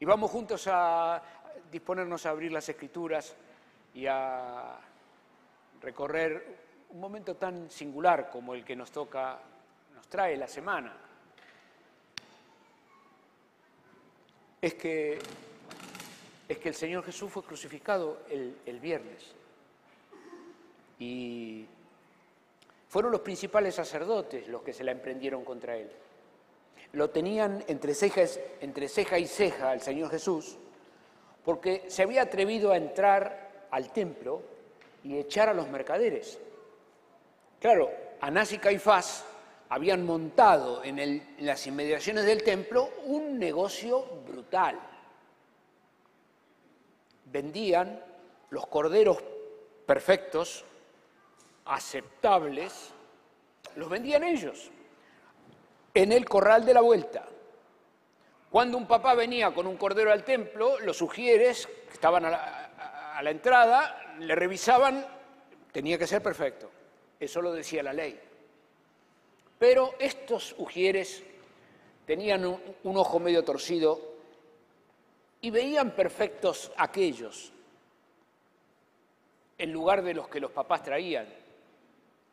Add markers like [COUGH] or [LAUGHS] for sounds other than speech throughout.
Y vamos juntos a disponernos a abrir las escrituras y a recorrer un momento tan singular como el que nos toca, nos trae la semana. Es que, es que el Señor Jesús fue crucificado el, el viernes. Y fueron los principales sacerdotes los que se la emprendieron contra él lo tenían entre, entre ceja y ceja al Señor Jesús, porque se había atrevido a entrar al templo y echar a los mercaderes. Claro, Anás y Caifás habían montado en, las inmediaciones del templo un negocio brutal. Vendían los corderos perfectos, aceptables, los vendían ellos en el corral de la vuelta. Cuando un papá venía con un cordero al templo, los sugieres, que estaban a la, entrada, le revisaban, tenía que ser perfecto. Eso lo decía la ley. Pero estos ujieres tenían un, ojo medio torcido y veían perfectos aquellos en lugar de los que los papás traían.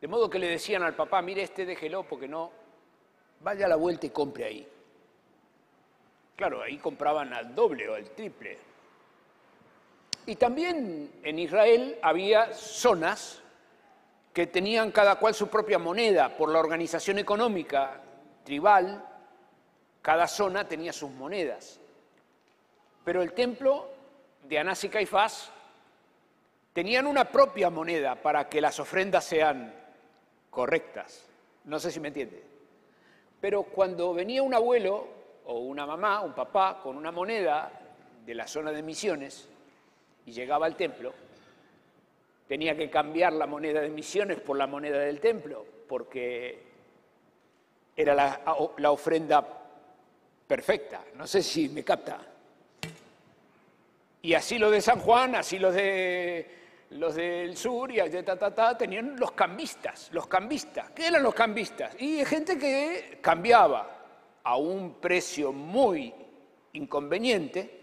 De modo que le decían al papá, mire este déjelo porque no, vaya a la vuelta y compre ahí. Claro, ahí compraban al doble o al triple. Y también en Israel había zonas que tenían cada cual su propia moneda por la organización económica tribal, cada zona tenía sus monedas. Pero el templo de Anás y Caifás tenían una propia moneda para que las ofrendas sean correctas. No sé si me entiende. Pero cuando venía un abuelo o una mamá, un papá, con una moneda de la zona de misiones y llegaba al templo, tenía que cambiar la moneda de misiones por la moneda del templo, porque era la, ofrenda perfecta. No sé si me capta. Y así lo de San Juan, así lo de los del sur y ta, ta, ta, tenían los cambistas, los cambistas. ¿Qué eran los cambistas? Y gente que cambiaba a un precio muy inconveniente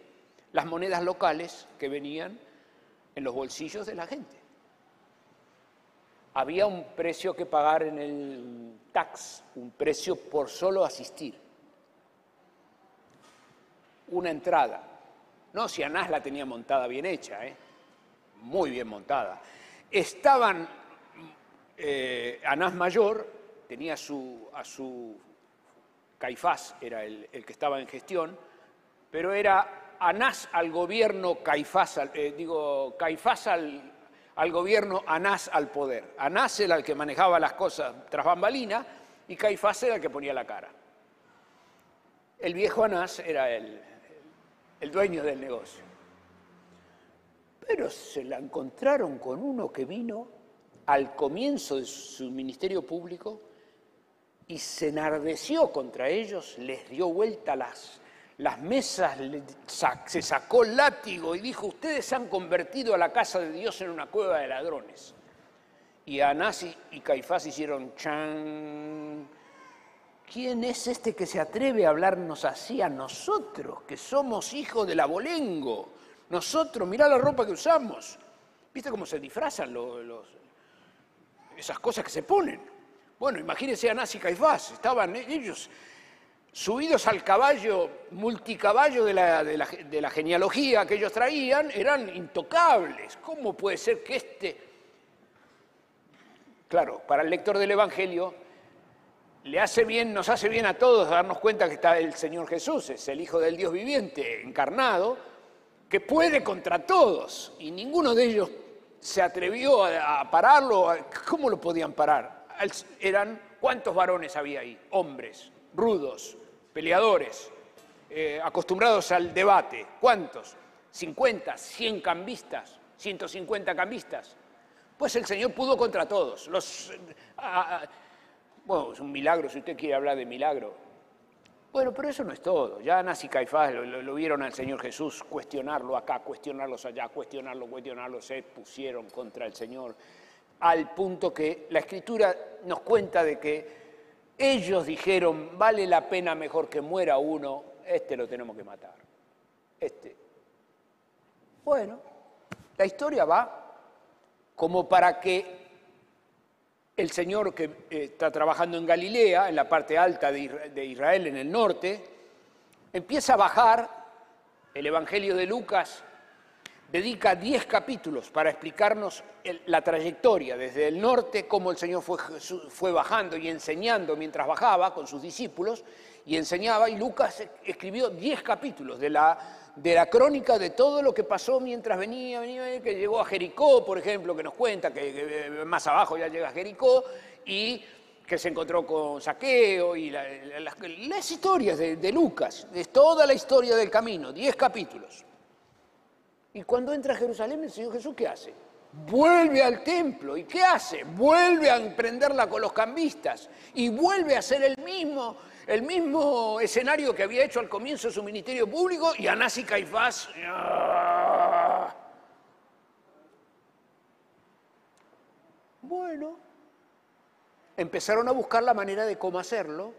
las monedas locales que venían en los bolsillos de la gente. Había un precio que pagar en el tax, un precio por solo asistir. Una entrada. No, si Anás la tenía montada bien hecha, ¿eh? Muy bien montada. Estaban, eh, Anás Mayor tenía su, a su, Caifás era el, que estaba en gestión, pero era Anás al gobierno, Caifás, eh, digo, Caifás al, al, gobierno, Anás al poder. Anás era el que manejaba las cosas tras bambalina y Caifás era el que ponía la cara. El viejo Anás era el, el dueño del negocio. Pero se la encontraron con uno que vino al comienzo de su ministerio público y se enardeció contra ellos, les dio vuelta las, mesas, se sacó el látigo y dijo, ustedes han convertido a la casa de Dios en una cueva de ladrones. Y Anás y Caifás hicieron chan. ¿Quién es este que se atreve a hablarnos así a nosotros, que somos hijos del abolengo? Nosotros, mirá la ropa que usamos. ¿Viste cómo se disfrazan los, esas cosas que se ponen? Bueno, imagínense a Nazi Caifás, estaban ellos subidos al caballo, multicaballo de la, de, la, de la genealogía que ellos traían, eran intocables. ¿Cómo puede ser que este... Claro, para el lector del Evangelio le hace bien, nos hace bien a todos darnos cuenta que está el Señor Jesús, es el Hijo del Dios viviente, encarnado, que puede contra todos, y ninguno de ellos se atrevió a, pararlo. ¿Cómo lo podían parar? Eran, ¿cuántos varones había ahí? Hombres, rudos, peleadores, eh, acostumbrados al debate. ¿Cuántos? ¿50, 100 cambistas, 150 cambistas? Pues el Señor pudo contra todos. Los, bueno, es un milagro, si usted quiere hablar de milagro. Bueno, pero eso no es todo. Ya Anás y Caifás lo, vieron al Señor Jesús cuestionarlo acá, cuestionarlos allá, cuestionarlo, cuestionarlo, se pusieron contra el Señor, al punto que la Escritura nos cuenta de que ellos dijeron, vale la pena mejor que muera uno, este lo tenemos que matar. Este. Bueno, la historia va como para que el Señor que eh, está trabajando en Galilea, en la parte alta de Israel, en el norte, empieza a bajar el Evangelio de Lucas dedica 10 capítulos para explicarnos la trayectoria desde el norte, cómo el Señor fue, fue bajando y enseñando mientras bajaba con sus discípulos, y enseñaba, y Lucas escribió 10 capítulos de la, de la crónica de todo lo que pasó mientras venía, venía, que llegó a Jericó, por ejemplo, que nos cuenta que, más abajo ya llega a Jericó, y que se encontró con Saqueo, y las, historias de, de Lucas, es toda la historia del camino, 10 capítulos. Y cuando entra a Jerusalén, el Señor Jesús, ¿qué hace? Vuelve al templo. ¿Y qué hace? Vuelve a emprenderla con los cambistas. Y vuelve a hacer el mismo, el mismo escenario que había hecho al comienzo de su ministerio público. Y Anás y Caifás. Bueno, empezaron a buscar la manera de cómo hacerlo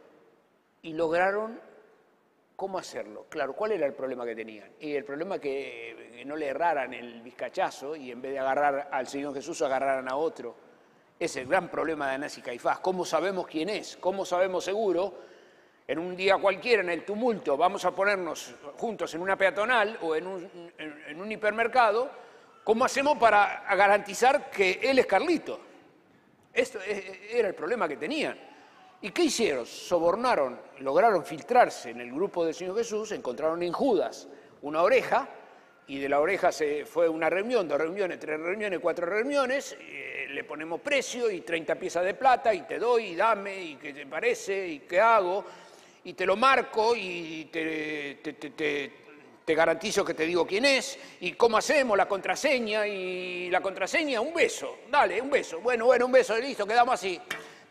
y lograron ¿Cómo hacerlo? Claro, ¿cuál era el problema que tenían? Y el problema que, que no le erraran el vizcachazo y en vez de agarrar al Señor Jesús agarraran a otro. Es el gran problema de Anás y Caifás. ¿Cómo sabemos quién es? ¿Cómo sabemos seguro? En un día cualquiera, en el tumulto, vamos a ponernos juntos en una peatonal o en un, hipermercado. ¿Cómo hacemos para garantizar que él es Carlito? Esto era el problema que tenían. ¿Y qué hicieron? Sobornaron, lograron filtrarse en el grupo del Señor Jesús, encontraron en Judas una oreja, y de la oreja se fue una reunión, dos reuniones, tres reuniones, cuatro reuniones, eh, le ponemos precio y 30 piezas de plata, y te doy, y dame, y qué te parece, y qué hago, y te lo marco, y te, te garantizo que te digo quién es, y cómo hacemos, la contraseña, y la contraseña, un beso, dale, un beso, bueno, bueno, un beso, listo, quedamos así.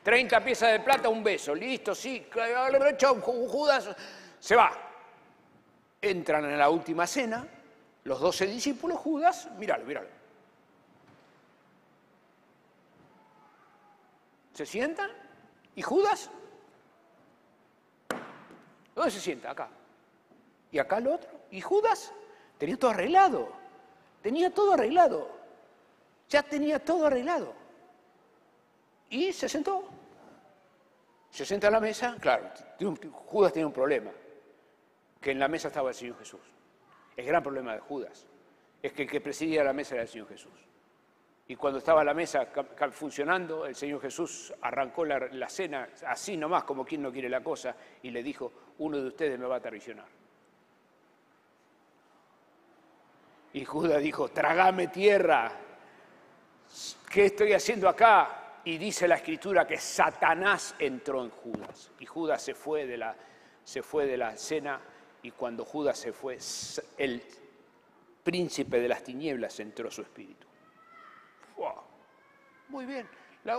30 piezas de plata, un beso, listo, sí, Judas. Se va. Entran en la última cena, los doce discípulos, Judas, míralo, míralo. Se sientan y Judas, ¿dónde se sienta? Acá. Y acá el otro. Y Judas tenía todo arreglado, tenía todo arreglado, ya tenía todo arreglado. Y se sentó. Se sienta a la mesa, claro, Judas tiene un problema, que en la mesa estaba el Señor Jesús. El gran problema de Judas es que el que presidía la mesa era el Señor Jesús. Y cuando estaba la mesa funcionando, el Señor Jesús arrancó la, la, cena así nomás, como quien no quiere la cosa, y le dijo, uno de ustedes me va a traicionar. Y Judas dijo, tragame tierra, ¿qué estoy haciendo acá? y dice la escritura que Satanás entró en Judas y Judas se fue de la, se fue de la cena y cuando Judas se fue, el príncipe de las tinieblas entró su espíritu. Muy bien. La,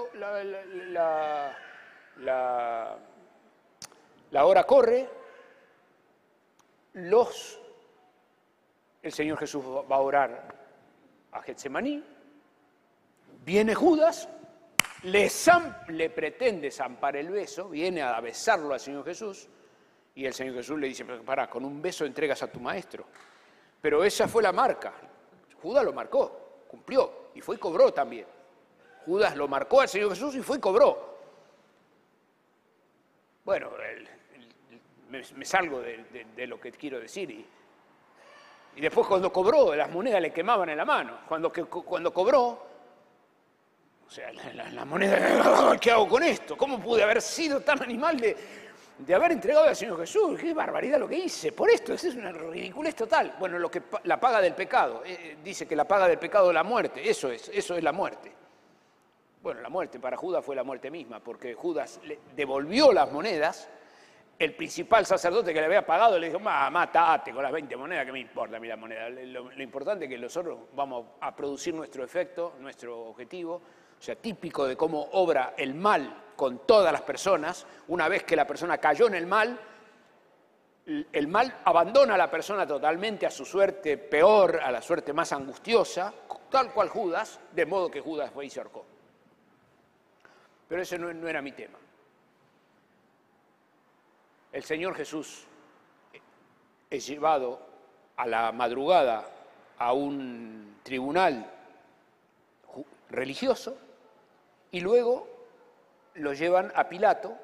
hora corre, los, el Señor Jesús va a orar a Getsemaní, viene Judas, le, pretende zampar el beso, viene a besarlo al Señor Jesús, y el Señor Jesús le dice, para, con un beso entregas a tu maestro. Pero esa fue la marca. Judas lo marcó, cumplió, y fue y cobró también. Judas lo marcó al Señor Jesús y fue y cobró. Bueno, me, salgo de, lo que quiero decir. Y, y después cuando cobró, las monedas le quemaban en la mano. Cuando, cuando cobró, o sea, la, moneda, [LAUGHS] ¿qué hago con esto? ¿Cómo pude haber sido tan animal de, haber entregado al Señor Jesús? Qué barbaridad lo que hice. Por esto, es una ridiculez total. Bueno, lo que la paga del pecado. Eh, eh, dice que la paga del pecado es la muerte. Eso es, eso es la muerte. Bueno, la muerte para Judas fue la muerte misma, porque Judas devolvió las monedas. El principal sacerdote que le había pagado le dijo, matate con las 20 monedas, que me importa a mí la moneda. Lo, lo importante es que nosotros vamos a producir nuestro efecto, nuestro objetivo, o sea, típico de cómo obra el mal con todas las personas, una vez que la persona cayó en el mal, el mal abandona a la persona totalmente a su suerte peor, a la suerte más angustiosa, tal cual Judas, de modo que Judas fue y se ahorcó. Pero ese no, no era mi tema. El Señor Jesús es llevado a la madrugada a un tribunal religioso y luego lo llevan a Pilato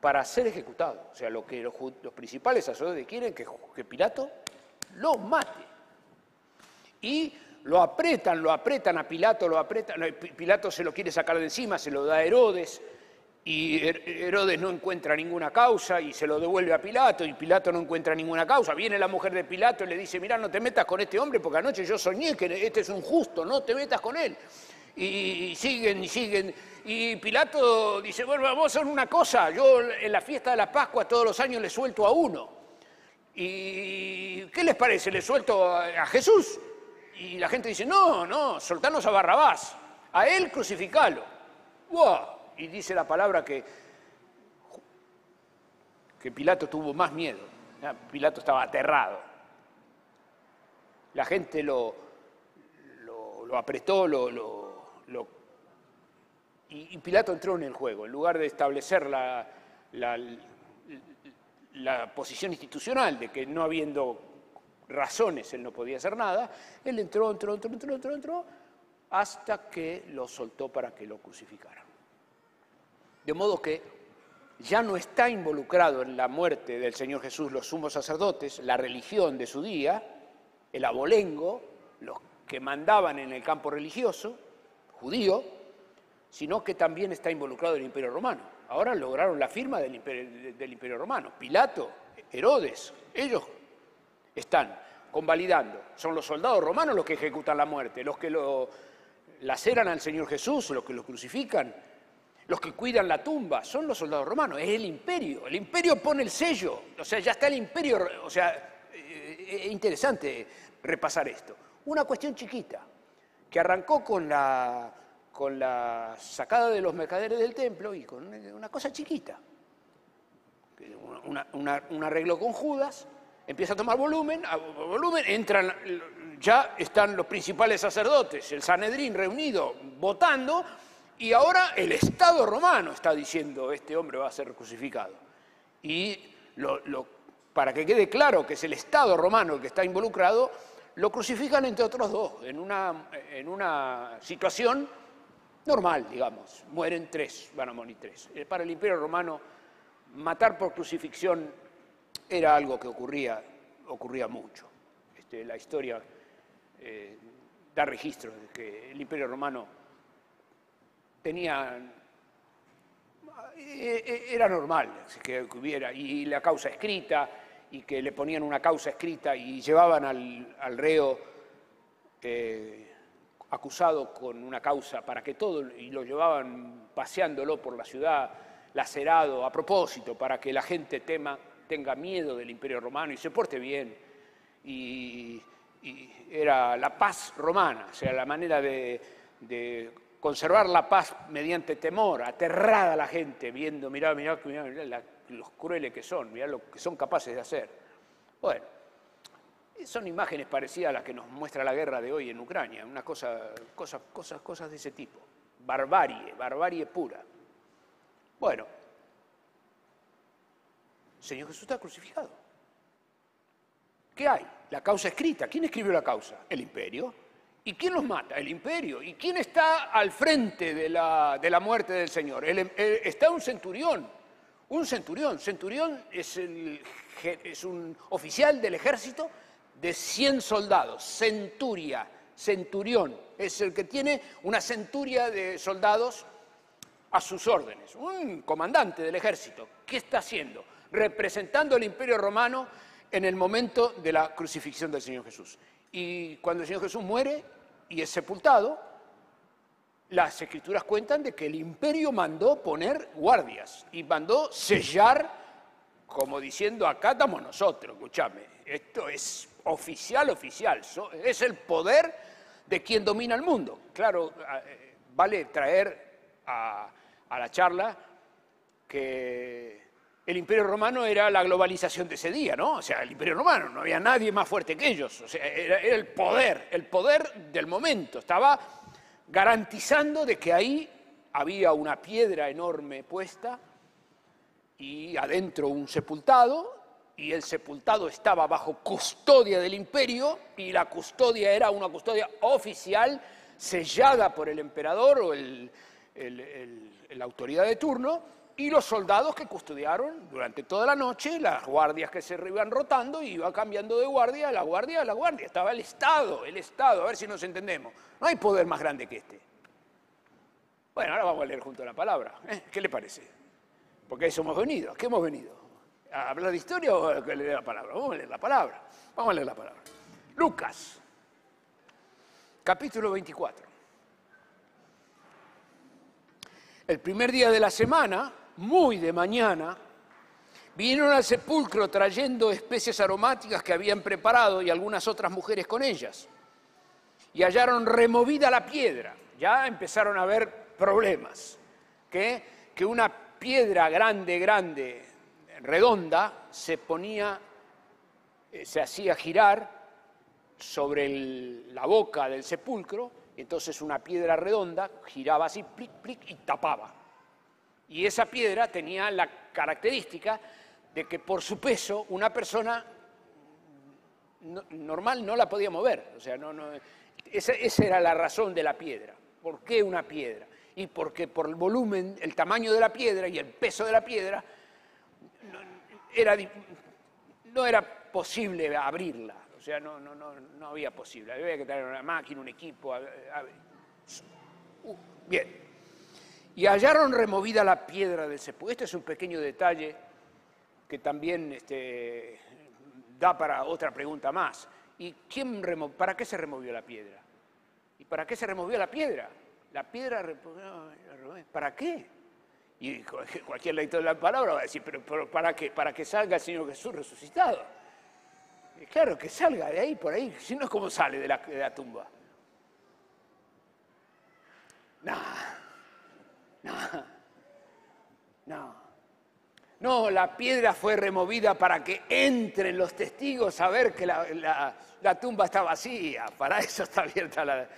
para ser ejecutado. O sea, lo que los, principales sacerdotes quieren que, que Pilato lo mate. Y lo apretan, lo apretan a Pilato, lo apretan, Pilato se lo quiere sacar de encima, se lo da a Herodes, y Herodes no encuentra ninguna causa y se lo devuelve a Pilato y Pilato no encuentra ninguna causa. Viene la mujer de Pilato y le dice, mira, no te metas con este hombre porque anoche yo soñé que este es un justo, no te metas con él. Y siguen y siguen. Y Pilato dice, bueno, vamos a hacer una cosa, yo en la fiesta de la Pascua todos los años le suelto a uno. ¿Y qué les parece? ¿Le suelto a Jesús? Y la gente dice, no, no, soltanos a Barrabás, a él crucificalo. Y dice la palabra que, que Pilato tuvo más miedo. Pilato estaba aterrado. La gente lo, lo, apretó, lo, y, Pilato entró en el juego. En lugar de establecer la, posición institucional de que no habiendo razones él no podía hacer nada, él entró, entró, entró, entró, entró, entró, hasta que lo soltó para que lo crucificaran. De modo que ya no está involucrado en la muerte del Señor Jesús los sumos sacerdotes, la religión de su día, el abolengo, los que mandaban en el campo religioso, judío, sino que también está involucrado el Imperio Romano. Ahora lograron la firma del Imperio, Romano. Pilato, Herodes, ellos están convalidando. Son los soldados romanos los que ejecutan la muerte, los que lo laceran al Señor Jesús, los que lo crucifican, los que cuidan la tumba son los soldados romanos, es el imperio. El imperio pone el sello, o sea, ya está el imperio, o sea, eh, es interesante repasar esto. Una cuestión chiquita, que arrancó con la, con la sacada de los mercaderes del templo y con una cosa chiquita. un arreglo con Judas, empieza a tomar volumen, volumen, entran, ya están los principales sacerdotes, el Sanedrín reunido, votando, y ahora el Estado romano está diciendo, este hombre va a ser crucificado. Y para que quede claro que es el Estado romano el que está involucrado, lo crucifican entre otros dos, en una, en una situación normal, digamos. Mueren tres, van a morir tres. Eh, para el Imperio Romano, matar por crucifixión era algo que ocurría, ocurría mucho. Este, la historia eh, da registro de que el Imperio Romano tenían e, e, era normal que hubiera, y la causa escrita, y que le ponían una causa escrita y llevaban al, reo eh, acusado con una causa para que todo, y lo llevaban paseándolo por la ciudad, lacerado a propósito, para que la gente tema, tenga miedo del imperio romano y se porte bien. Y, era la paz romana, o sea, la manera de conservar la paz mediante temor, aterrada la gente, viendo, mirá, mirá, mirá, los crueles que son, mirá lo que son capaces de hacer. Bueno, son imágenes parecidas a las que nos muestra la guerra de hoy en Ucrania, una cosa, cosas, cosas, cosas de ese tipo. Barbarie, barbarie pura. Bueno, Señor Jesús está crucificado. ¿Qué hay? La causa escrita. ¿Quién escribió la causa? El imperio. ¿Y quién los mata? El imperio. ¿Y quién está al frente de la, de la muerte del Señor? está un centurión. Un centurión. Centurión es, un oficial del ejército de 100 soldados. Centuria, centurión. Es el que tiene una centuria de soldados a sus órdenes. Un comandante del ejército. ¿Qué está haciendo? Representando al imperio romano en el momento de la crucifixión del Señor Jesús. Y cuando el Señor Jesús muere, y es sepultado, las escrituras cuentan de que el imperio mandó poner guardias y mandó sellar, como diciendo, acá estamos nosotros, escúchame, esto es oficial, oficial, es el poder de quien domina el mundo. Claro, eh, vale traer a, a la charla que el imperio romano era la globalización de ese día, ¿no? O sea, el imperio romano, no había nadie más fuerte que ellos, o sea, era, el poder, el poder del momento, estaba garantizando de que ahí había una piedra enorme puesta y adentro un sepultado y el sepultado estaba bajo custodia del imperio y la custodia era una custodia oficial sellada por el emperador o la autoridad de turno y los soldados que custodiaron durante toda la noche, las guardias que se iban rotando y iba cambiando de guardia, la guardia, la guardia. Estaba el Estado, el Estado, a ver si nos entendemos. No hay poder más grande que este. Bueno, ahora vamos a leer junto a la palabra. ¿eh? ¿Qué le parece? Porque a eso hemos venido. ¿A qué hemos venido? ¿A hablar de historia o a leer la palabra? Vamos a leer la palabra. Vamos a leer la palabra. Lucas, capítulo 24. El primer día de la semana, muy de mañana, vinieron al sepulcro trayendo especies aromáticas que habían preparado y algunas otras mujeres con ellas. Y hallaron removida la piedra. Ya empezaron a haber problemas. Que una piedra grande, grande, redonda, se ponía, eh, se hacía girar sobre la boca del sepulcro, entonces una piedra redonda giraba así, plic, plic, y tapaba. Y esa piedra tenía la característica de que por su peso una persona normal no la podía mover. O sea, no, no, esa, esa, era la razón de la piedra. ¿Por qué una piedra? Y porque por el volumen, el tamaño de la piedra y el peso de la piedra, no era, no era posible abrirla. O sea, no, no, no, no había posible. Había que tener una máquina, un equipo. Uh, bien y hallaron removida la piedra del sepulcro. Este es un pequeño detalle que también este, da para otra pregunta más. ¿Y quién para qué se removió la piedra? ¿Y para qué se removió la piedra? La piedra, ¿para qué? Y cualquier lector de la palabra va a decir, pero, ¿para qué? Para que salga el Señor Jesús resucitado. Claro, que salga de ahí, por ahí, si no, ¿cómo sale de la, la tumba? Nah. No, no. No, la piedra fue removida para que entren los testigos a ver que la, tumba está vacía. Para eso está abierta la,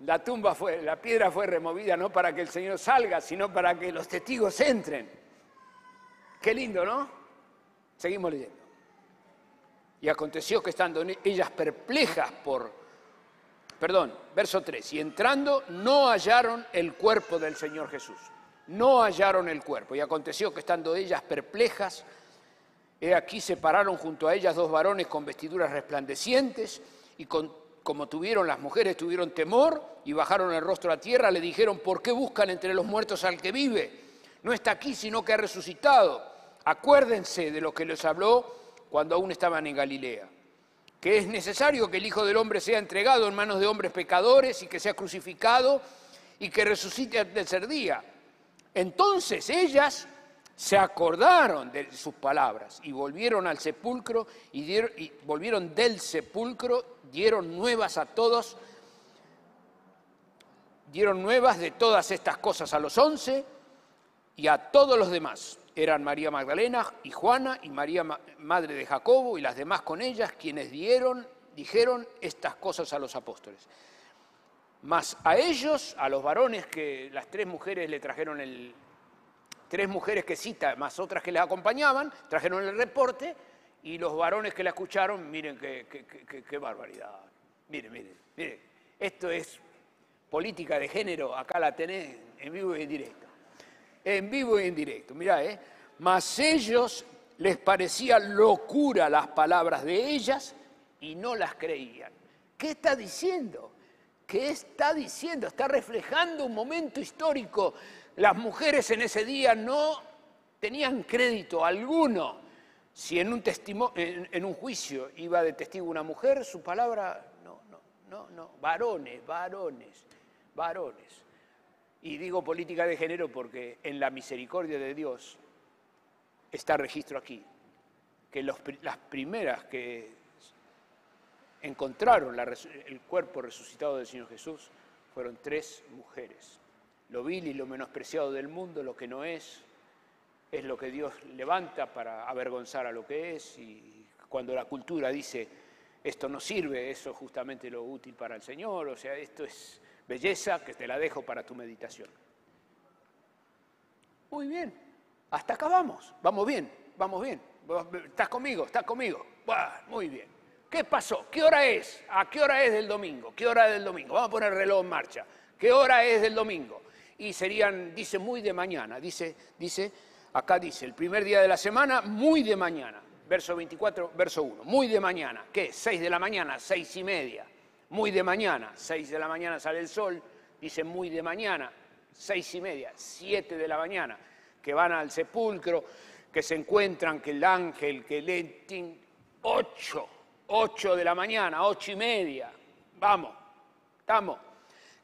la tumba fue, la piedra fue removida no para que el Señor salga, sino para que los testigos entren. Qué lindo, ¿no? Seguimos leyendo. Y aconteció que estando ellas perplejas por, perdón, verso 3, y entrando no hallaron el cuerpo del Señor Jesús. No hallaron el cuerpo. Y aconteció que estando ellas perplejas, he aquí se pararon junto a ellas dos varones con vestiduras resplandecientes y como tuvieron las mujeres, tuvieron temor y bajaron el rostro a tierra, le dijeron, ¿por qué buscan entre los muertos al que vive? No está aquí, sino que ha resucitado. Acuérdense de lo que les habló cuando aún estaban en Galilea que es necesario que el Hijo del Hombre sea entregado en manos de hombres pecadores y que sea crucificado y que resucite al tercer día. Entonces ellas se acordaron de sus palabras y volvieron al sepulcro y, y volvieron del sepulcro, dieron nuevas a todos, dieron nuevas de todas estas cosas a los once y a todos los demás eran María Magdalena y Juana y María madre de Jacobo y las demás con ellas quienes dieron, dijeron estas cosas a los apóstoles. Mas a ellos, a los varones que las tres mujeres le trajeron el, tres mujeres que cita, más otras que les acompañaban, trajeron el reporte y los varones que la escucharon, miren qué, qué barbaridad. Miren, miren, miren. Esto es política de género, acá la tenés en vivo y en directo en vivo y en directo. Mirá, ¿eh? Mas ellos les parecía locura las palabras de ellas y no las creían. ¿Qué está diciendo? ¿Qué está diciendo? Está reflejando un momento histórico. Las mujeres en ese día no tenían crédito alguno. Si en un, en un juicio iba de testigo una mujer, su palabra, no, no, no, no, varones, varones, varones. Y digo política de género porque en la misericordia de Dios está registro aquí, que las primeras que encontraron el cuerpo resucitado del Señor Jesús fueron tres mujeres. Lo vil y lo menospreciado del mundo, lo que no es, es lo que Dios levanta para avergonzar a lo que es y cuando la cultura dice esto no sirve, eso es justamente lo útil para el Señor, o sea, esto es belleza que te la dejo para tu meditación. Muy bien, hasta acá vamos, vamos bien, vamos bien, ¿Estás conmigo? ¿Estás conmigo? muy bien. ¿Qué pasó? ¿Qué hora es? ¿A qué hora es del domingo? ¿Qué hora es del domingo? Vamos a poner el reloj en marcha. ¿Qué hora es del domingo? Y serían, dice, muy de mañana. Dice, dice, acá dice, el primer día de la semana, muy de mañana. Verso 24, verso 1. Muy de mañana. ¿Qué? 6 de la mañana, seis y media. Muy de mañana, 6 de la mañana sale el sol. Dice muy de mañana, seis y media, 7 de la mañana, que van al sepulcro, que se encuentran, que el ángel, que el 8 8 de la mañana, ocho y media, vamos, estamos,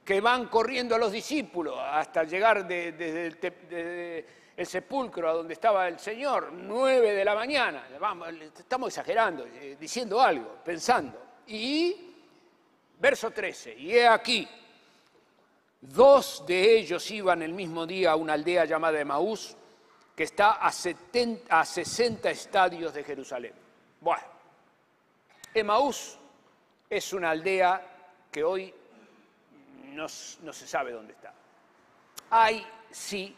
que van corriendo a los discípulos hasta llegar desde el, sepulcro a donde estaba el Señor, 9 de la mañana, vamos, estamos exagerando, eh, diciendo algo, pensando. Y verso 13, y he aquí, dos de ellos iban el mismo día a una aldea llamada Emaús, que está a, 70, a 60 estadios de Jerusalén. Bueno, Emaús es una aldea que hoy no, se sabe dónde está. Hay, sí,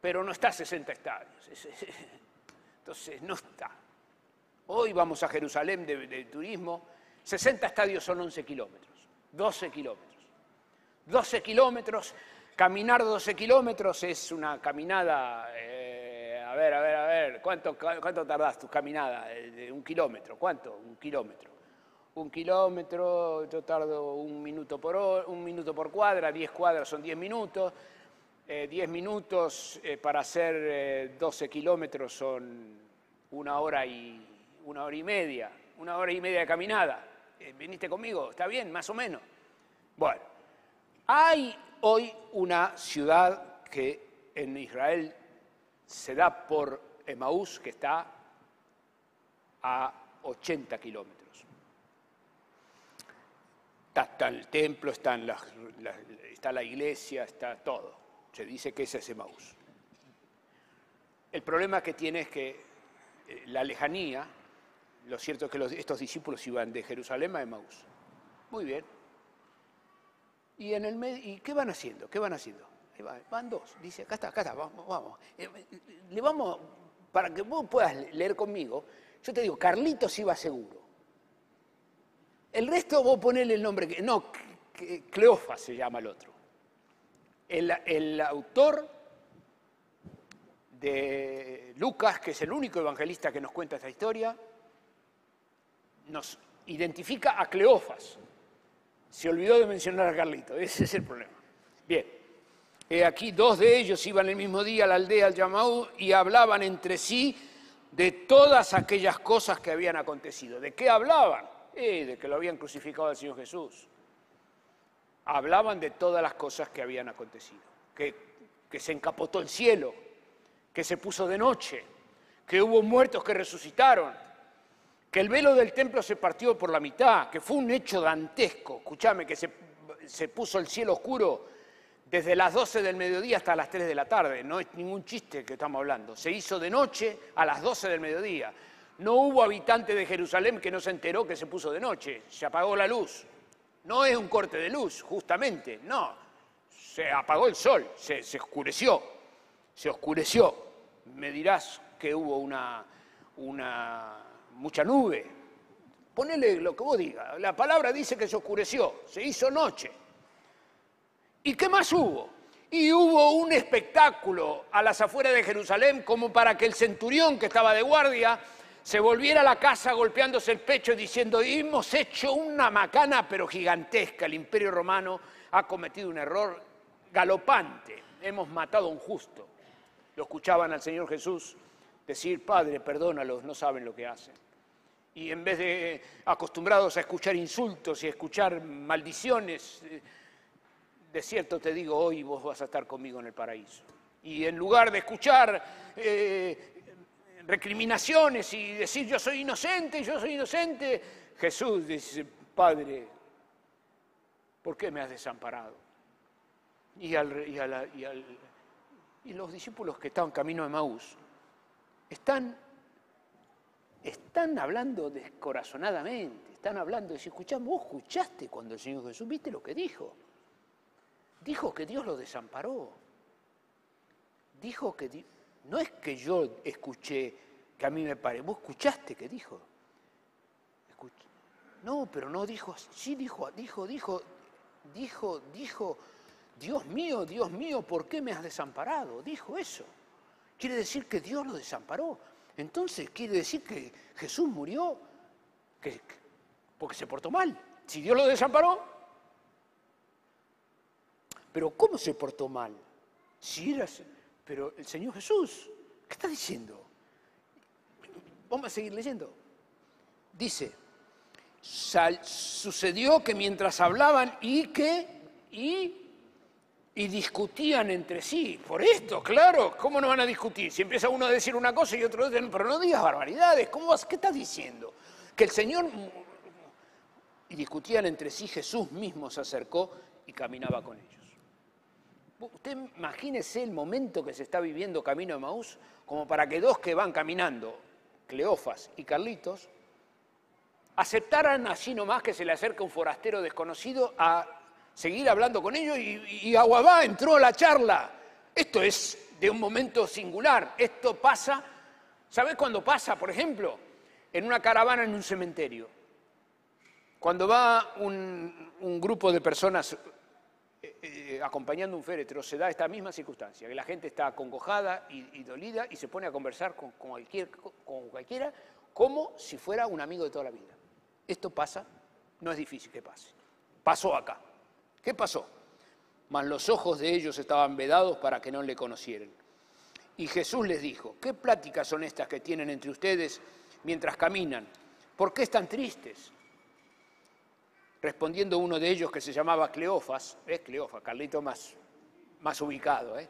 pero no está a 60 estadios. Entonces, no está. Hoy vamos a Jerusalén de, turismo, 60 estadios son 11 kilómetros, 12 kilómetros. 12 kilómetros, caminar 12 kilómetros es una caminada... Eh, a ver, a ver, a ver, ¿cuánto, cuánto tardás tu caminada? De un kilómetro, ¿cuánto? Un kilómetro. Un kilómetro, yo tardo un minuto por, un minuto por cuadra, 10 cuadras son 10 minutos. 10 eh, minutos eh, para hacer 12 eh, kilómetros son una hora, y, una hora y media, una hora y media de caminada. ¿Viniste conmigo? ¿Está bien? Más o menos. Bueno, hay hoy una ciudad que en Israel se da por Emaús, que está a 80 kilómetros. Está, el templo, está, la, iglesia, está todo. Se dice que ese es. El problema que tiene es que eh, la lejanía, lo cierto es que estos discípulos iban de Jerusalén a Emaús. Muy bien. ¿Y, en el ¿Y qué van haciendo? ¿Qué van haciendo? van dos. Dice, acá está, acá está, vamos, vamos. Eh, le vamos, para que vos puedas leer conmigo, yo te digo, Carlitos iba seguro. El resto vos ponele el nombre que. No, Cleofas se llama el otro. El, autor de Lucas, que es el único evangelista que nos cuenta esta historia, nos identifica a Cleofas. Se olvidó de mencionar a Carlitos, ese es el problema. Bien aquí dos de ellos iban el mismo día a la aldea al Yamaú y hablaban entre sí de todas aquellas cosas que habían acontecido. ¿De qué hablaban? De que lo habían crucificado al Señor Jesús. Hablaban de todas las cosas que habían acontecido. Que, que se encapotó el cielo, que se puso de noche, que hubo muertos que resucitaron, que el velo del templo se partió por la mitad, que fue un hecho dantesco. Escúchame, que se, se puso el cielo oscuro desde las 12 del mediodía hasta las 3 de la tarde. No es ningún chiste que estamos hablando. Se hizo de noche a las 12 del mediodía. No hubo habitante de Jerusalén que no se enteró que se puso de noche. Se apagó la luz. No es un corte de luz, justamente. No. Se apagó el sol, se, oscureció. Se oscureció. Me dirás que hubo una, una mucha nube. Ponele lo que vos digas. La palabra dice que se oscureció. Se hizo noche. ¿Y qué más hubo? Y hubo un espectáculo a las afueras de Jerusalén como para que el centurión que estaba de guardia se volviera a la casa golpeándose el pecho diciendo, hemos hecho una macana pero gigantesca, el imperio romano ha cometido un error galopante, hemos matado a un justo. Lo escuchaban al Señor Jesús decir, Padre, perdónalos, no saben lo que hacen. Y en vez de acostumbrados a escuchar insultos y a escuchar maldiciones, eh, de cierto te digo, hoy vos vas a estar conmigo en el paraíso. Y en lugar de escuchar eh, recriminaciones y decir yo soy inocente, yo soy inocente, Jesús dice, Padre, ¿por qué me has desamparado? Y, y, los discípulos que estaban camino de Maús están, están hablando descorazonadamente, están hablando, si escuchamos, vos escuchaste cuando el Señor Jesús, viste lo que dijo dijo que Dios lo desamparó. Dijo que no es que yo escuché que a mí me pare, vos escuchaste que dijo. No, pero no dijo, sí dijo, dijo, dijo, dijo, dijo, Dios mío, Dios mío, ¿por qué me has desamparado? Dijo eso. Quiere decir que Dios lo desamparó. Entonces quiere decir que Jesús murió porque se portó mal. Si Dios lo desamparó. Pero ¿cómo se portó mal? Si era, pero el Señor Jesús, ¿qué está diciendo? Vamos a seguir leyendo. Dice, sucedió que mientras hablaban y que y, y, discutían entre sí. Por esto, claro, ¿cómo no van a discutir? Si empieza uno a decir una cosa y otro dice, pero no digas barbaridades, ¿cómo vas? ¿qué estás diciendo? Que el Señor... Y discutían entre sí, Jesús mismo se acercó y caminaba con ellos. Usted imagínese el momento que se está viviendo camino de Maús, como para que dos que van caminando, Cleofas y Carlitos, aceptaran así nomás que se le acerca un forastero desconocido a seguir hablando con ellos y, y Aguabá entró a la charla. Esto es de un momento singular. Esto pasa, ¿sabes cuándo pasa? Por ejemplo, en una caravana en un cementerio. Cuando va un, grupo de personas eh, acompañando un féretro, se da esta misma circunstancia, que la gente está acongojada y, dolida y se pone a conversar con, cualquier, con cualquiera como si fuera un amigo de toda la vida. Esto pasa, no es difícil que pase. Pasó acá. ¿Qué pasó? Mas los ojos de ellos estaban vedados para que no le conocieran. Y Jesús les dijo, ¿qué pláticas son estas que tienen entre ustedes mientras caminan? ¿Por qué están tristes? Respondiendo uno de ellos que se llamaba Cleofas, es Cleofas, Carlito más, más ubicado, ¿eh?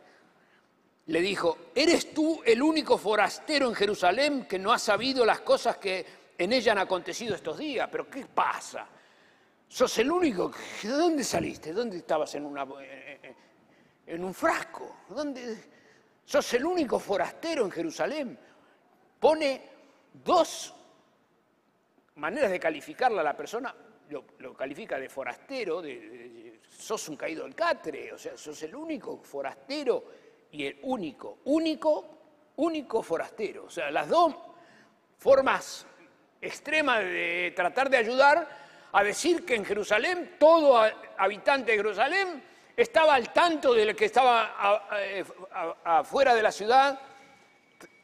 le dijo, ¿eres tú el único forastero en Jerusalén que no ha sabido las cosas que en ella han acontecido estos días, pero ¿qué pasa? Sos el único, ¿de dónde saliste? ¿Dónde estabas en, en un frasco? ¿Dónde? Sos el único forastero en Jerusalén. Pone dos maneras de calificarla a la persona, lo, califica de forastero, de, sos un caído del catre, o sea, sos el único forastero y el único, único, único forastero. O sea, las dos formas extrema de tratar de ayudar a decir que en Jerusalén, todo habitante de Jerusalén estaba al tanto de lo que estaba eh, afuera de la ciudad,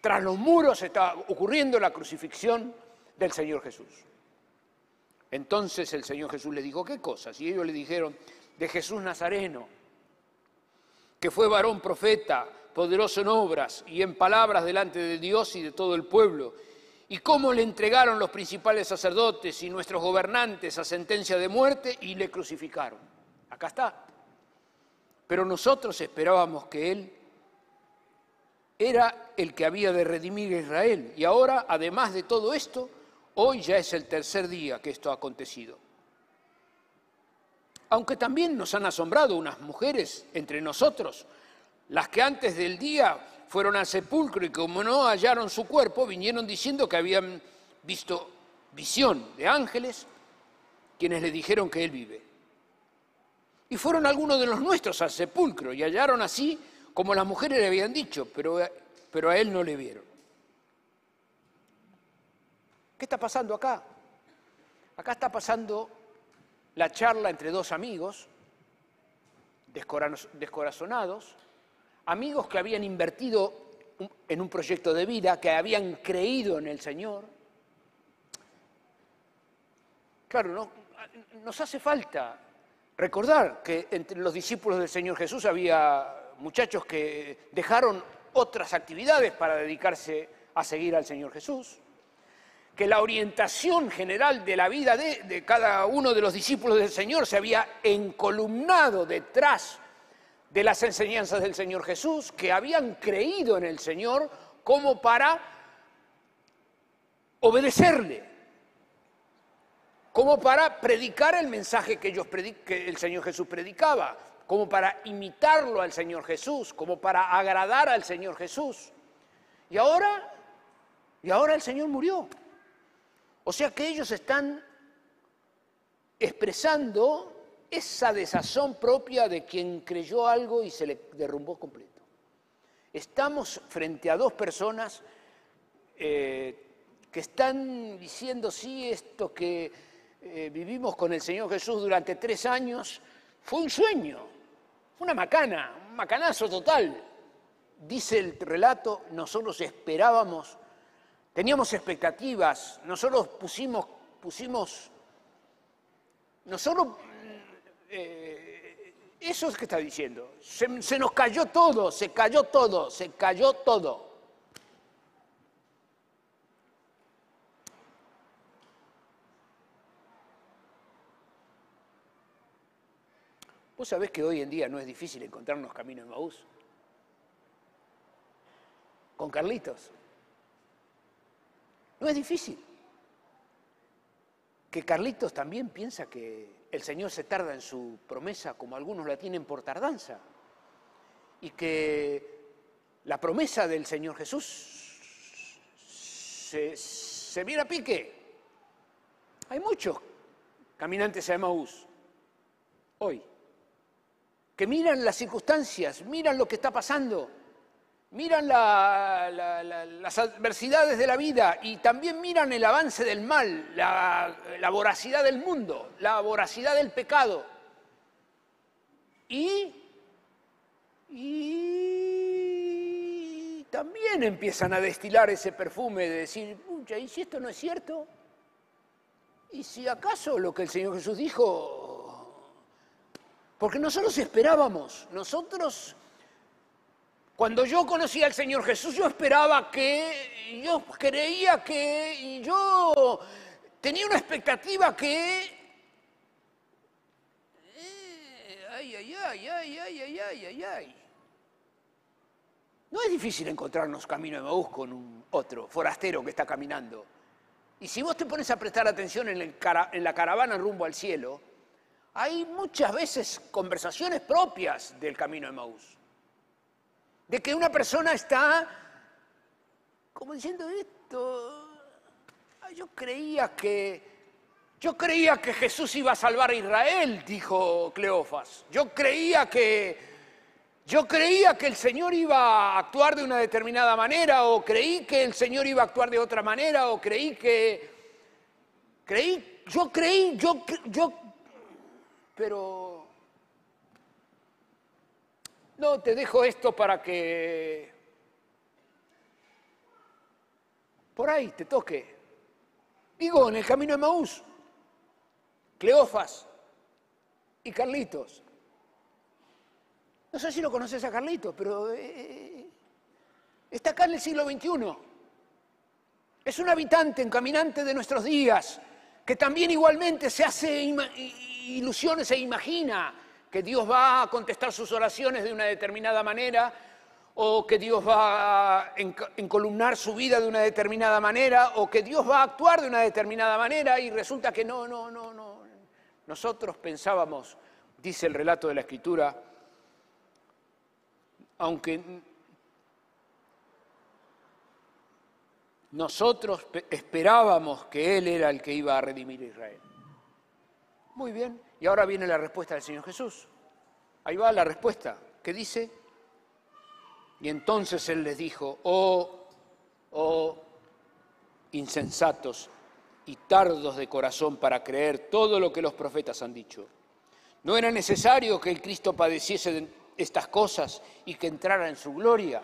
tras los muros estaba ocurriendo la crucifixión del Señor Jesús. Entonces el Señor Jesús le dijo, ¿qué cosas? Y ellos le dijeron, de Jesús Nazareno, que fue varón profeta, poderoso en obras y en palabras delante de Dios y de todo el pueblo, y cómo le entregaron los principales sacerdotes y nuestros gobernantes a sentencia de muerte y le crucificaron. Acá está. Pero nosotros esperábamos que Él era el que había de redimir a Israel. Y ahora, además de todo esto, hoy ya es el tercer día que esto ha acontecido. Aunque también nos han asombrado unas mujeres entre nosotros, las que antes del día fueron al sepulcro y como no hallaron su cuerpo, vinieron diciendo que habían visto visión de ángeles, quienes le dijeron que él vive. Y fueron algunos de los nuestros al sepulcro y hallaron así como las mujeres le habían dicho, pero, pero a él no le vieron. ¿Qué está pasando acá? Acá está pasando la charla entre dos amigos, descorazonados, amigos que habían invertido en un proyecto de vida, que habían creído en el Señor. Claro, no, nos hace falta recordar que entre los discípulos del Señor Jesús había muchachos que dejaron otras actividades para dedicarse a seguir al Señor Jesús, que la orientación general de la vida de, cada uno de los discípulos del Señor se había encolumnado detrás de las enseñanzas del Señor Jesús, que habían creído en el Señor como para obedecerle, como para predicar el mensaje que, que el Señor Jesús predicaba, como para imitarlo al Señor Jesús, como para agradar al Señor Jesús. Y ahora, y ahora el Señor murió. O sea que ellos están expresando esa desazón propia de quien creyó algo y se le derrumbó completo. Estamos frente a dos personas eh, que están diciendo, sí, esto que eh, vivimos con el Señor Jesús durante tres años fue un sueño, fue una macana, un macanazo total. Dice el relato, nosotros esperábamos, teníamos expectativas, nosotros pusimos, pusimos, nosotros, eh, eso es que está diciendo, se, se nos cayó todo, se cayó todo, se cayó todo. ¿Vos sabés que hoy en día no es difícil encontrarnos camino en Maús? Con Carlitos. No es difícil. Que Carlitos también piensa que el Señor se tarda en su promesa como algunos la tienen por tardanza. Y que la promesa del Señor Jesús se, se viene a pique. Hay muchos caminantes a Maús hoy que miran las circunstancias, miran lo que está pasando, miran las adversidades de la vida y también miran el avance del mal, la, voracidad del mundo, la voracidad del pecado. Y, y también empiezan a destilar ese perfume de decir, ¿y si esto no es cierto? ¿Y si acaso lo que el Señor Jesús dijo porque nosotros esperábamos, nosotros, cuando yo conocí al Señor Jesús, yo esperaba que, yo creía que, yo tenía una expectativa que... ay, ay, ay, ay, ay, ay, ay, ay, ay. No es difícil encontrarnos camino de Maús con un otro forastero que está caminando. Y si vos te pones a prestar atención en, en la caravana rumbo al cielo, hay muchas veces conversaciones propias del camino de Maús. De que una persona está como diciendo esto, yo creía que yo creía que Jesús iba a salvar a Israel, dijo Cleofas. Yo creía que yo creía que el Señor iba a actuar de una determinada manera o creí que el Señor iba a actuar de otra manera o creí que creí yo creí yo yo pero no, te dejo esto para que por ahí te toque. Digo, en el camino de Maús, Cleofas y Carlitos. No sé si lo conoces a Carlitos, pero eh, está acá en el siglo XXI. Es un habitante, un caminante de nuestros días, que también igualmente se hace ilusiones e imagina que Dios va a contestar sus oraciones de una determinada manera o que Dios va a encolumnar su vida de una determinada manera o que Dios va a actuar de una determinada manera y resulta que no, no, no, no. Nosotros pensábamos, dice el relato de la Escritura, aunque nosotros esperábamos que Él era el que iba a redimir a Israel. Muy bien. Y ahora viene la respuesta del Señor Jesús. Ahí va la respuesta. ¿Qué dice? Y entonces Él les dijo, oh, oh, insensatos y tardos de corazón para creer todo lo que los profetas han dicho. ¿No era necesario que el Cristo padeciese estas cosas y que entrara en su gloria?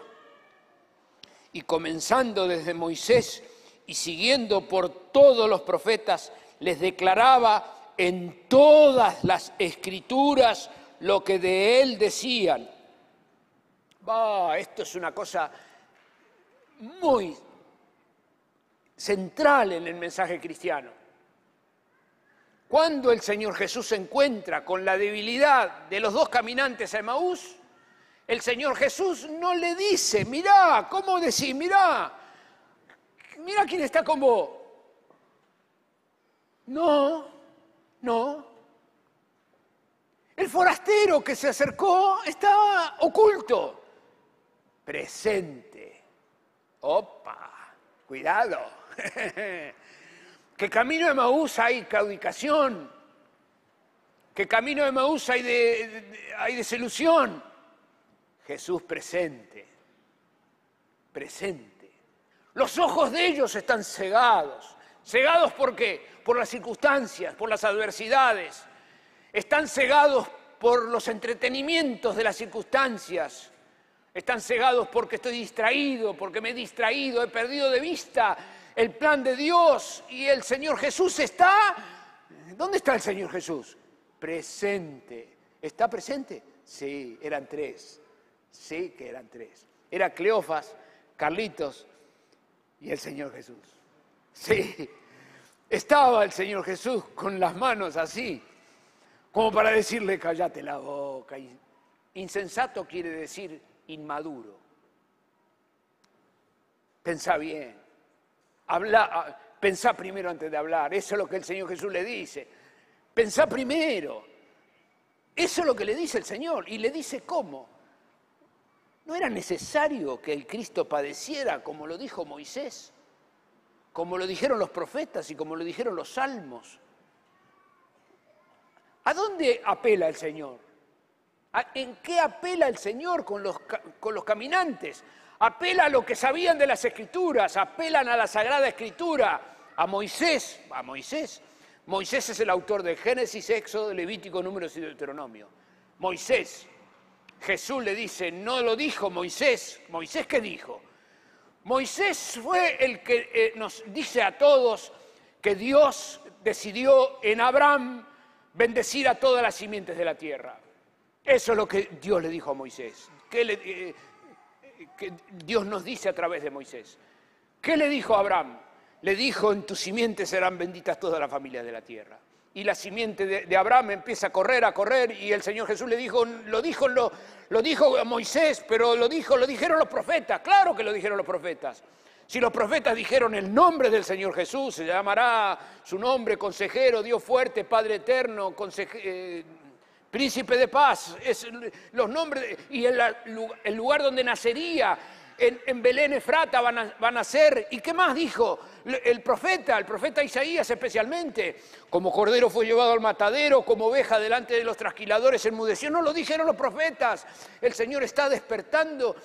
Y comenzando desde Moisés y siguiendo por todos los profetas, les declaraba en todas las escrituras lo que de él decían. Va, esto es una cosa muy central en el mensaje cristiano. Cuando el Señor Jesús se encuentra con la debilidad de los dos caminantes a Emaús, el Señor Jesús no le dice, mirá, ¿cómo decís? Mirá, mirá quién está con vos. No, no. El forastero que se acercó estaba oculto, presente. Opa, cuidado. [LAUGHS] que camino de Maús hay claudicación, que camino de Maús hay, de, hay desilusión. Jesús presente. presente. Los ojos de ellos están cegados. ¿Cegados por qué? Por las circunstancias, por las adversidades. Están cegados por los entretenimientos de las circunstancias. Están cegados porque estoy distraído, porque me he distraído, he perdido de vista el plan de Dios y el Señor Jesús está... ¿Dónde está el Señor Jesús? Presente. ¿Está presente? Sí, eran tres. Sí que eran tres. Era Cleofas, Carlitos y el Señor Jesús. Sí, estaba el Señor Jesús con las manos así, como para decirle, cállate la boca. Insensato quiere decir inmaduro. Pensá bien. Habla, ah, pensá primero antes de hablar. Eso es lo que el Señor Jesús le dice. Pensá primero. Eso es lo que le dice el Señor. Y le dice cómo. No era necesario que el Cristo padeciera como lo dijo Moisés, como lo dijeron los profetas y como lo dijeron los salmos. ¿A dónde apela el Señor? ¿En qué apela el Señor con los, con los caminantes? Apela a lo que sabían de las escrituras, apelan a la Sagrada Escritura, a Moisés, a Moisés. Moisés es el autor de Génesis, Éxodo, Levítico, Números y Deuteronomio. Moisés, Jesús le dice, no lo dijo Moisés. ¿Moisés qué dijo? Moisés fue el que eh, nos dice a todos que Dios decidió en Abraham bendecir a todas las simientes de la tierra. Eso es lo que Dios le dijo a Moisés. Eh, que Dios nos dice a través de Moisés. ¿Qué le dijo a Abraham? Le dijo, en tu simiente serán benditas todas las familias de la tierra y la simiente de, Abraham empieza a correr, a correr, y el Señor Jesús le dijo, lo dijo, lo, lo dijo Moisés, pero lo dijo, lo dijeron los profetas, claro que lo dijeron los profetas. Si los profetas dijeron el nombre del Señor Jesús, se llamará su nombre consejero, Dios fuerte, Padre eterno, eh, príncipe de paz, es los nombres y el, lugar donde nacería, en, Belén Efrata van a, van a ser. ¿Y qué más dijo? El profeta, el profeta Isaías especialmente, como cordero fue llevado al matadero, como oveja delante de los trasquiladores enmudeció. No lo dijeron los profetas. El Señor está despertando.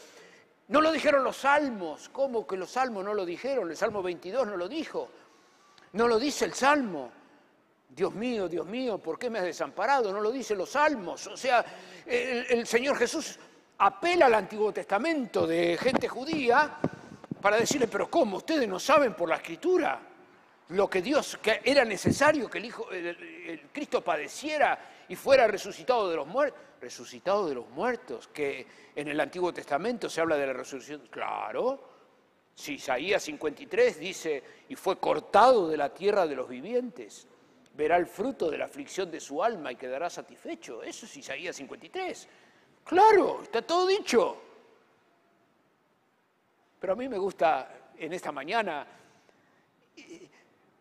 No lo dijeron los salmos. ¿Cómo que los salmos no lo dijeron? El Salmo 22 no lo dijo. No lo dice el Salmo. Dios mío, Dios mío, ¿por qué me has desamparado? No lo dicen los salmos. O sea, el Señor Jesús apela al Antiguo Testamento de gente judía para decirle, pero ¿cómo? ¿Ustedes no saben por la escritura lo que Dios, que era necesario que el, Hijo, el, Cristo padeciera y fuera resucitado de los muertos? Resucitado de los muertos, que en el Antiguo Testamento se habla de la resurrección. Claro, si Isaías 53 dice, y fue cortado de la tierra de los vivientes, verá el fruto de la aflicción de su alma y quedará satisfecho. Eso es Isaías 53. Claro, está todo dicho. Pero a mí me gusta en esta mañana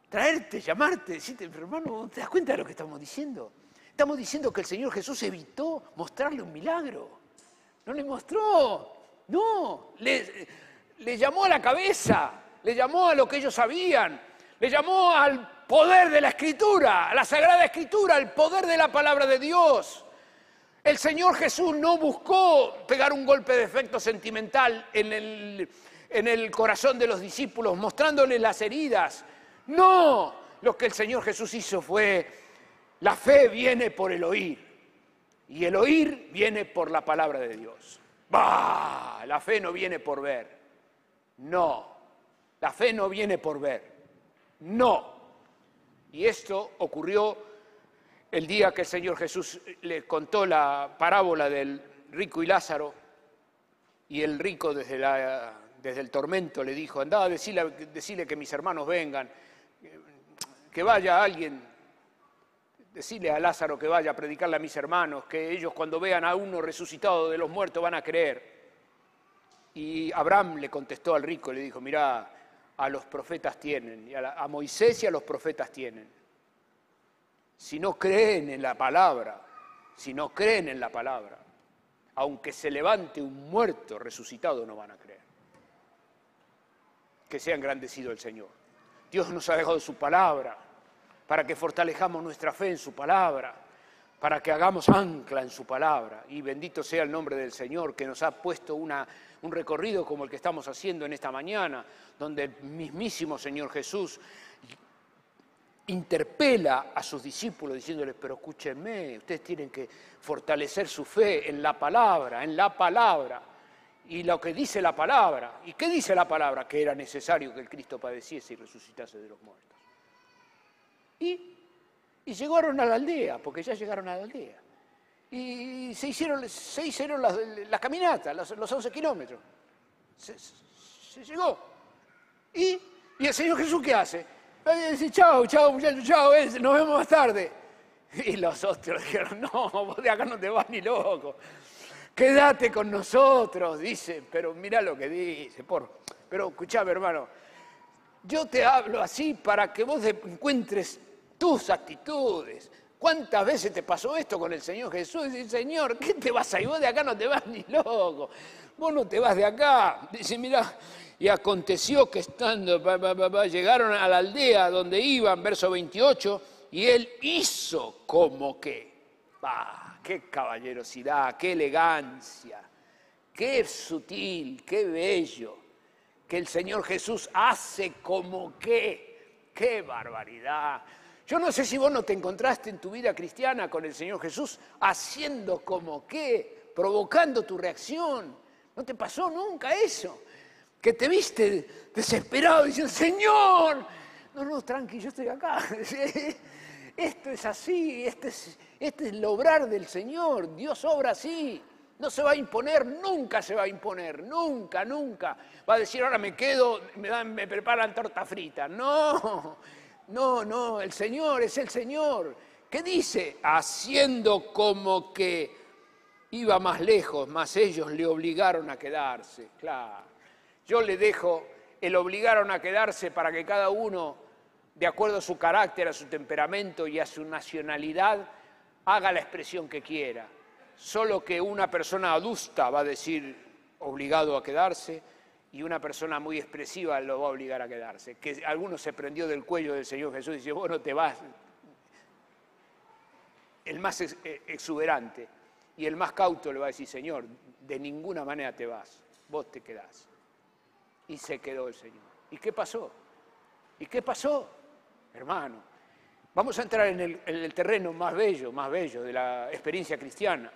traerte, llamarte, decirte, hermano, ¿te das cuenta de lo que estamos diciendo? Estamos diciendo que el Señor Jesús evitó mostrarle un milagro. No le mostró, no, le, le llamó a la cabeza, le llamó a lo que ellos sabían, le llamó al poder de la Escritura, a la Sagrada Escritura, al poder de la palabra de Dios. El Señor Jesús no buscó pegar un golpe de efecto sentimental en el, en el corazón de los discípulos, mostrándoles las heridas. No, lo que el Señor Jesús hizo fue, la fe viene por el oír y el oír viene por la palabra de Dios. ¡Bah! La fe no viene por ver. No, la fe no viene por ver. No. Y esto ocurrió el día que el Señor Jesús le contó la parábola del rico y Lázaro, y el rico desde, el tormento le dijo, andá, decirle, decirle que mis hermanos vengan, que vaya alguien, decirle a Lázaro que vaya a predicarle a mis hermanos, que ellos cuando vean a uno resucitado de los muertos van a creer. Y Abraham le contestó al rico, le dijo, mirá, a los profetas tienen, a Moisés y a los profetas tienen si no creen en la palabra, si no creen en la palabra, aunque se levante un muerto resucitado, no van a creer. Que sea engrandecido el Señor. Dios nos ha dejado su palabra para que fortalejamos nuestra fe en su palabra, para que hagamos ancla en su palabra. Y bendito sea el nombre del Señor que nos ha puesto una, un recorrido como el que estamos haciendo en esta mañana, donde el mismísimo Señor Jesús interpela a sus discípulos diciéndoles, pero escúchenme, ustedes tienen que fortalecer su fe en la palabra, en la palabra. Y lo que dice la palabra, ¿y qué dice la palabra? Que era necesario que el Cristo padeciese y resucitase de los muertos. Y y llegaron a la aldea, porque ya llegaron a la aldea. Y se hicieron, se hicieron las, caminatas, los, 11 kilómetros. Se, llegó. ¿Y? ¿Y el Señor Jesús qué hace? Dice, chao, chao, muchachos, chao, nos vemos más tarde. [LAUGHS] Y los otros dijeron, no, vos de acá no te vas ni loco. Quédate con nosotros, dice, pero mira lo que dice. Por, pero escuchame, hermano, yo te hablo así para que vos encuentres tus actitudes. ¿Cuántas veces te pasó esto con el Señor Jesús? Dice, Señor, ¿qué te vas a ir? Vos de acá no te vas ni loco. Vos no te vas de acá. Dice, mira, y aconteció que estando, llegaron a la aldea donde iban, verso 28, y él hizo como que, ¡bah! ¡Qué caballerosidad, qué elegancia! ¡Qué sutil, qué bello! Que el Señor Jesús hace como que, ¡qué barbaridad! Yo no sé si vos no te encontraste en tu vida cristiana con el Señor Jesús haciendo como qué, provocando tu reacción. ¿No te pasó nunca eso? Que te viste desesperado diciendo, Señor, no, no, tranqui, yo estoy acá. [LAUGHS] Esto es así, este es, este es el obrar del Señor, Dios obra así. No se va a imponer, nunca se va a imponer, nunca, nunca. Va a decir, ahora me quedo, me, me preparan torta frita. No, no, no, el Señor es el Señor. ¿Qué dice? Haciendo como que iba más lejos, más ellos le obligaron a quedarse. Claro. Yo le dejo, el obligaron a quedarse para que cada uno, de acuerdo a su carácter, a su temperamento y a su nacionalidad, haga la expresión que quiera. Solo que una persona adusta va a decir obligado a quedarse, y una persona muy expresiva lo va a obligar a quedarse. Que alguno se prendió del cuello del Señor Jesús y dice, bueno, te vas. El más eh, exuberante y el más cauto le va a decir, Señor, de ninguna manera te vas, vos te quedás. Y se quedó el Señor. ¿Y qué pasó? ¿Y qué pasó, hermano? Vamos a entrar en el, en el terreno más bello, más bello de la experiencia cristiana,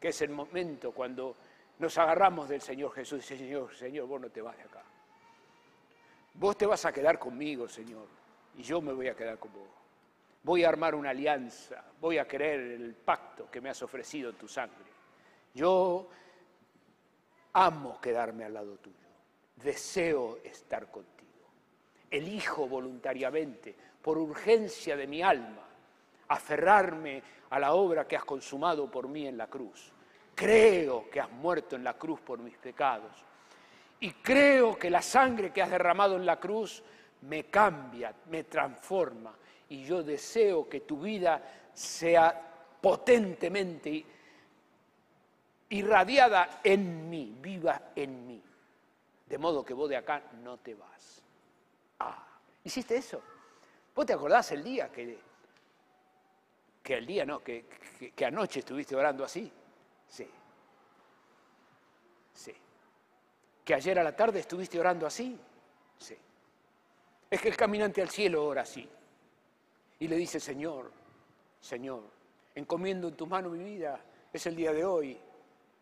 que es el momento cuando nos agarramos del Señor Jesús y Señor, Señor, vos no te vas de acá. Vos te vas a quedar conmigo, Señor, y yo me voy a quedar con vos. Voy a armar una alianza, voy a creer el pacto que me has ofrecido en tu sangre. Yo amo quedarme al lado tuyo, deseo estar contigo. Elijo voluntariamente, por urgencia de mi alma, aferrarme a la obra que has consumado por mí en la cruz creo que has muerto en la cruz por mis pecados. Y creo que la sangre que has derramado en la cruz me cambia, me transforma. Y yo deseo que tu vida sea potentemente irradiada en mí, viva en mí. De modo que vos de acá no te vas. Ah, ¿hiciste eso? ¿Vos te acordás el día que, que el día no, que, que anoche estuviste orando así? Sí. Sí. ¿Que ayer a la tarde estuviste orando así? Sí. Es que el caminante al cielo ora así. Y le dice, Señor, Señor, encomiendo en tu mano mi vida, es el día de hoy,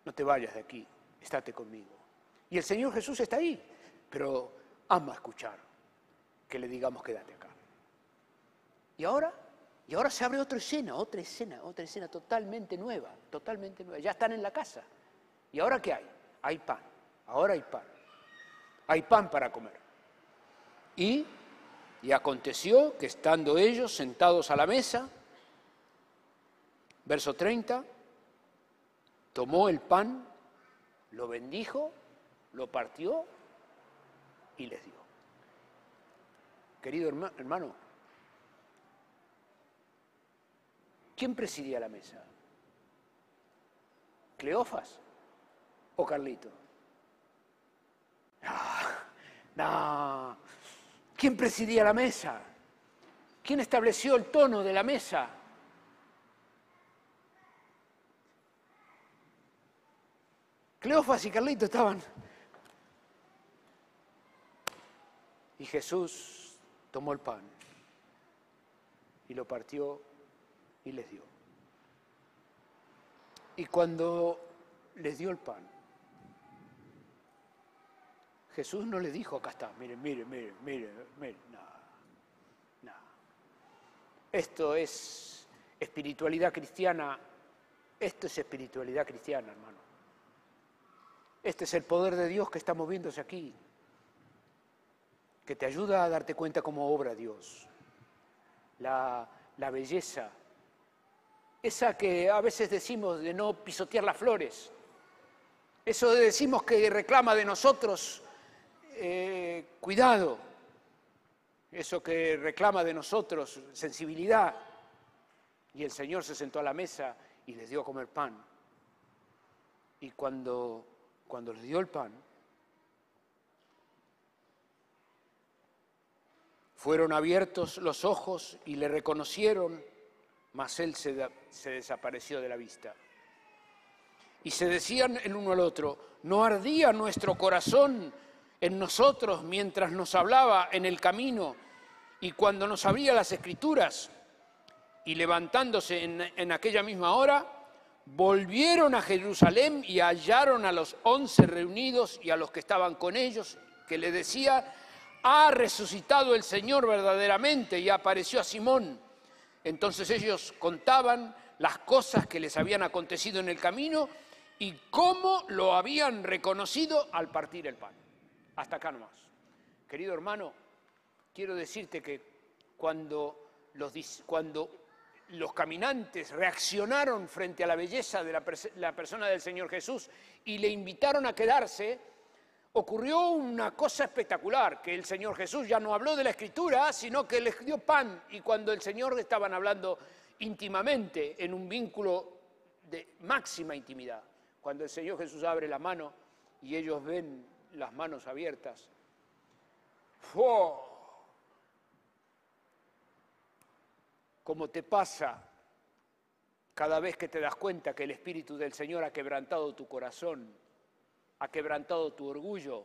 no te vayas de aquí, estate conmigo. Y el Señor Jesús está ahí, pero ama escuchar que le digamos quédate acá. Y ahora y ahora se abre otra escena, otra escena, otra escena totalmente nueva, totalmente nueva. Ya están en la casa. ¿Y ahora qué hay? Hay pan. Ahora hay pan. Hay pan para comer. Y, y aconteció que estando ellos sentados a la mesa, verso 30, tomó el pan, lo bendijo, lo partió y les dio. Querido hermano, ¿quién presidía la mesa? ¿Cleofas o Carlito? Ah, no, ¿Quién presidía la mesa? ¿Quién estableció el tono de la mesa? Cleofas y Carlito estaban Y Jesús tomó el pan y lo partió y les dio. Y cuando les dio el pan, Jesús no le dijo, acá está, miren, miren, miren, miren, miren, no, no. Esto es espiritualidad cristiana, esto es espiritualidad cristiana, hermano. Este es el poder de Dios que está moviéndose aquí, que te ayuda a darte cuenta cómo obra Dios. La, la belleza, esa que a veces decimos de no pisotear las flores, eso decimos que reclama de nosotros eh, cuidado, eso que reclama de nosotros sensibilidad. Y el Señor se sentó a la mesa y les dio a comer pan. Y cuando, cuando les dio el pan, fueron abiertos los ojos y le reconocieron, mas él se, desapareció de la vista. Y se decían el uno al otro, ¿no ardía nuestro corazón en nosotros mientras nos hablaba en el camino y cuando nos abría las escrituras y levantándose en, aquella misma hora, volvieron a Jerusalén y hallaron a los once reunidos y a los que estaban con ellos, que le decía, ha resucitado el Señor verdaderamente y apareció a Simón. Entonces ellos contaban las cosas que les habían acontecido en el camino y cómo lo habían reconocido al partir el pan. Hasta acá nomás. Querido hermano, quiero decirte que cuando los, cuando los caminantes reaccionaron frente a la belleza de la, la persona del Señor Jesús y le invitaron a quedarse, ocurrió una cosa espectacular, que el Señor Jesús ya no habló de la escritura, sino que les dio pan y cuando el Señor estaban hablando íntimamente, en un vínculo de máxima intimidad, cuando el Señor Jesús abre la mano y ellos ven las manos abiertas. Como te pasa cada vez que te das cuenta que el Espíritu del Señor ha quebrantado tu corazón, ha quebrantado tu orgullo,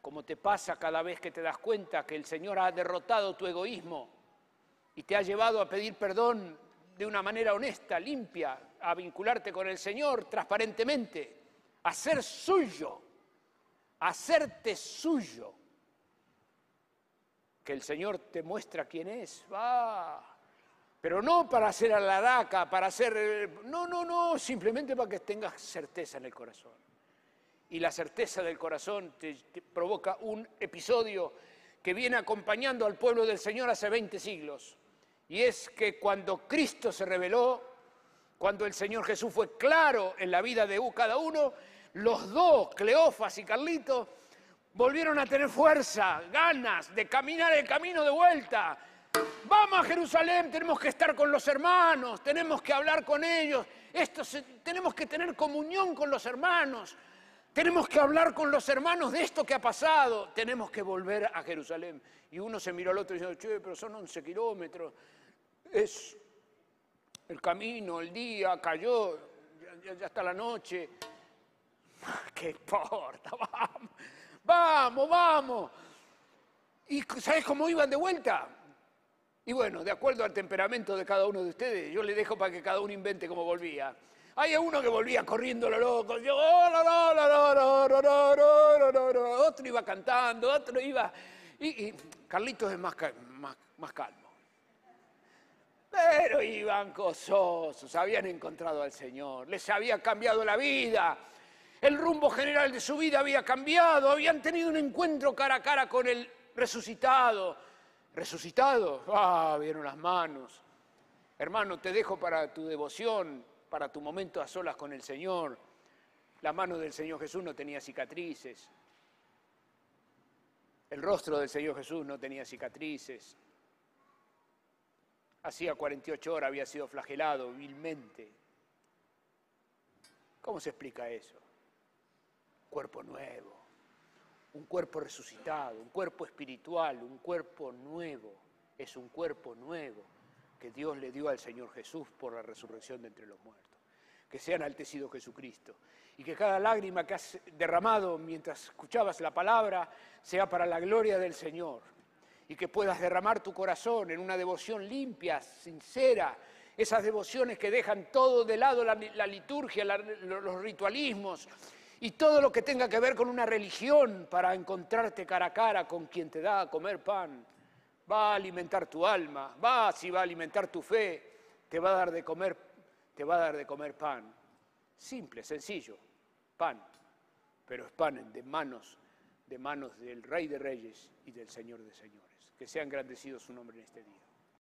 como te pasa cada vez que te das cuenta que el Señor ha derrotado tu egoísmo y te ha llevado a pedir perdón de una manera honesta, limpia, a vincularte con el Señor transparentemente, a ser suyo hacerte suyo, que el Señor te muestra quién es, va. Pero no para hacer a la daca, para hacer... No, no, no, simplemente para que tengas certeza en el corazón. Y la certeza del corazón provoca un episodio que viene acompañando al pueblo del Señor hace 20 siglos. Y es que cuando Cristo se reveló, cuando el Señor Jesús fue claro en la vida de cada uno, los dos, Cleofas y Carlito, volvieron a tener fuerza, ganas de caminar el camino de vuelta. Vamos a Jerusalén, tenemos que estar con los hermanos, tenemos que hablar con ellos, tenemos que tener comunión con los hermanos, tenemos que hablar con los hermanos de esto que ha pasado, tenemos que volver a Jerusalén. Y uno se miró al otro dijo, che, pero son 11 kilómetros, es el camino, el día, cayó, ya, ya está la noche. [LAUGHS] ¿Qué importa? [LAUGHS] Vamos, vamos, vamos. ¿Y sabes cómo iban de vuelta? Y bueno, de acuerdo al temperamento de cada uno de ustedes, yo le dejo para que cada uno invente cómo volvía. Hay uno que volvía corriendo lo loco, otro iba cantando, otro iba... Y, Carlitos es más, más, más calmo. Pero iban gozosos, habían encontrado al Señor, les había cambiado la vida el rumbo general de su vida había cambiado, habían tenido un encuentro cara a cara con el resucitado. Resucitado, ah, vieron las manos. Hermano, te dejo para tu devoción, para tu momento a solas con el Señor. La mano del Señor Jesús no tenía cicatrices. El rostro del Señor Jesús no tenía cicatrices. Hacía 48 horas había sido flagelado vilmente. ¿Cómo se explica eso? cuerpo nuevo, un cuerpo resucitado, un cuerpo espiritual, un cuerpo nuevo. Es un cuerpo nuevo que Dios le dio al Señor Jesús por la resurrección de entre los muertos. que sea enaltecido Jesucristo. Y que cada lágrima que has derramado mientras escuchabas la palabra sea para la gloria del Señor. Y que puedas derramar tu corazón en una devoción limpia, sincera, esas devociones que dejan todo de lado, la, liturgia, los ritualismos y todo lo que tenga que ver con una religión para encontrarte cara a cara con quien te da a comer pan. Va a alimentar tu alma, va si va a alimentar tu fe, te va a dar de comer, te va a dar de comer pan. Simple, sencillo, pan, pero es pan de manos, de manos del Rey de Reyes y del Señor de Señores. Que sea engrandecido su nombre en este día.